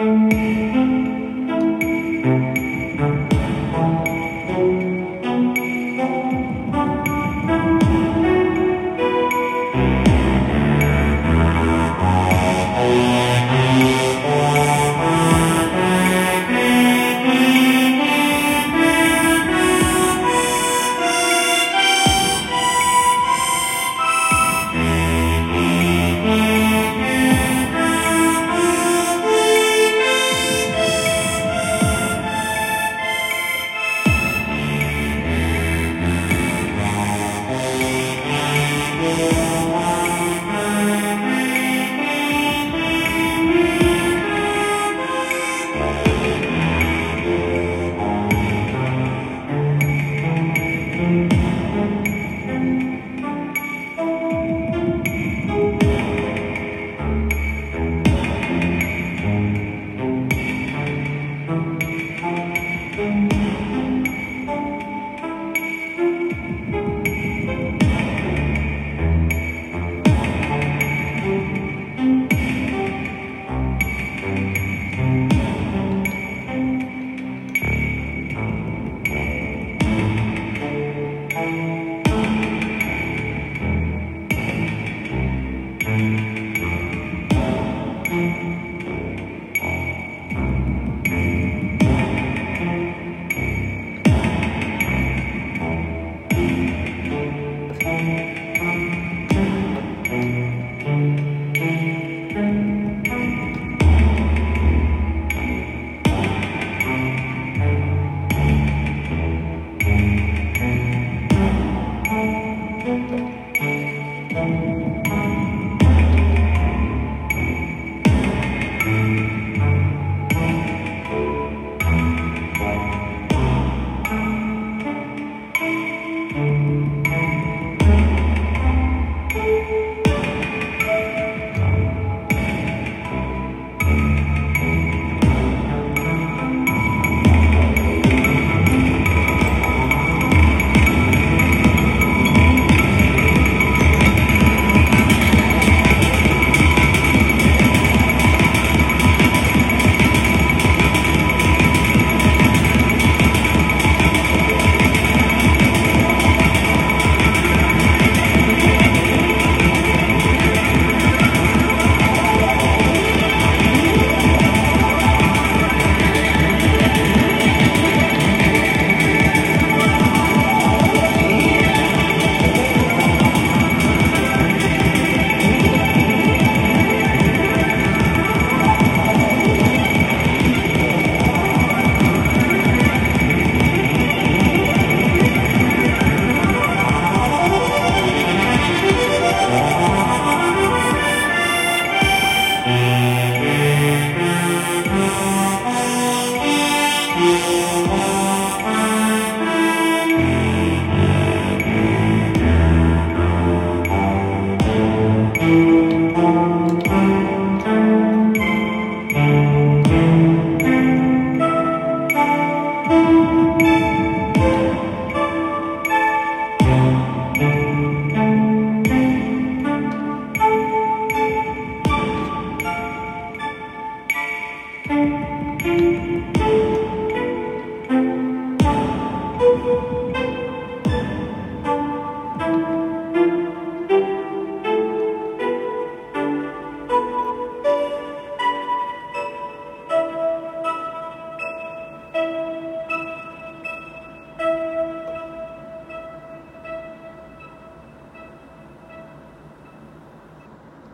Música Música